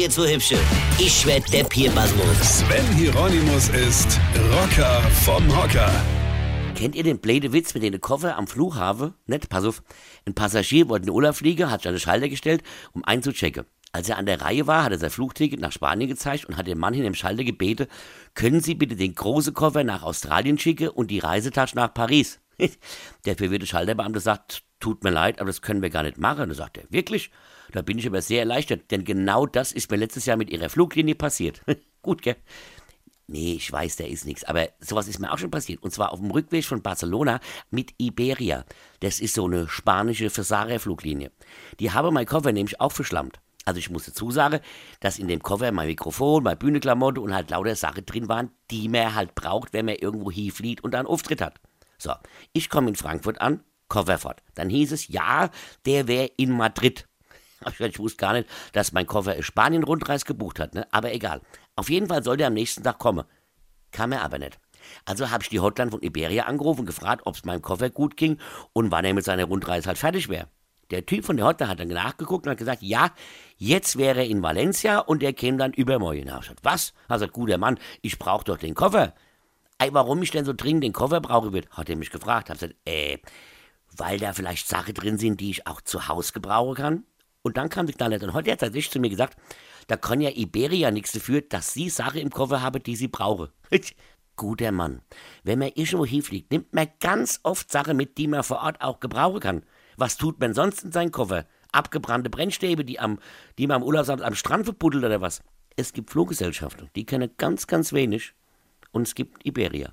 jetzt so hübsche. Ich werd der Pierpasmus. Sven Hieronymus ist Rocker vom Hocker. Kennt ihr den blöde Witz mit den Koffer am Flughafen? Nicht, pass auf. Ein Passagier wollte in Urlaub fliegen, hat sich an den Schalter gestellt, um einzuchecken. Als er an der Reihe war, hat er sein Flugticket nach Spanien gezeigt und hat den Mann hinter dem Schalter gebeten, können Sie bitte den großen Koffer nach Australien schicken und die Reisetasche nach Paris? der verwirrte Schalterbeamte sagt, tut mir leid, aber das können wir gar nicht machen. Da sagt er, wirklich? Da bin ich aber sehr erleichtert, denn genau das ist mir letztes Jahr mit Ihrer Fluglinie passiert. Gut, gell? Nee, ich weiß, der ist nichts. Aber sowas ist mir auch schon passiert. Und zwar auf dem Rückweg von Barcelona mit Iberia. Das ist so eine spanische Versarerfluglinie. Die habe mein Koffer nämlich auch verschlammt. Also ich musste zusagen, dass in dem Koffer mein Mikrofon, meine Bühneklamotte und halt lauter Sachen drin waren, die man halt braucht, wenn man irgendwo hinflieht und einen Auftritt hat. So, ich komme in Frankfurt an, Koffer fort. Dann hieß es, ja, der wäre in Madrid. Ich wusste gar nicht, dass mein Koffer Spanien-Rundreis gebucht hat, ne? aber egal. Auf jeden Fall sollte er am nächsten Tag kommen. Kam er aber nicht. Also habe ich die Hotline von Iberia angerufen und gefragt, ob es meinem Koffer gut ging und wann er mit seiner Rundreise halt fertig wäre. Der Typ von der Hotline hat dann nachgeguckt und hat gesagt, ja, jetzt wäre er in Valencia und er käme dann übermorgen. Ich gesagt, was? Er sagt, guter Mann, ich brauche doch den Koffer. Ey, warum ich denn so dringend den Koffer brauche, wird, hat er mich gefragt. Hat gesagt, äh, weil da vielleicht Sachen drin sind, die ich auch zu Hause gebrauchen kann. Und dann kam die Knallert. Und heute hat er tatsächlich zu mir gesagt, da kann ja Iberia nichts dafür, dass sie Sachen im Koffer habe, die sie brauche. Guter Mann. Wenn man irgendwo hinfliegt, nimmt man ganz oft Sachen mit, die man vor Ort auch gebrauchen kann. Was tut man sonst in seinen Koffer? Abgebrannte Brennstäbe, die, am, die man am Urlaubsamt am Strand verbuddelt oder was? Es gibt Fluggesellschaften, die kennen ganz, ganz wenig. Und es gibt Iberia.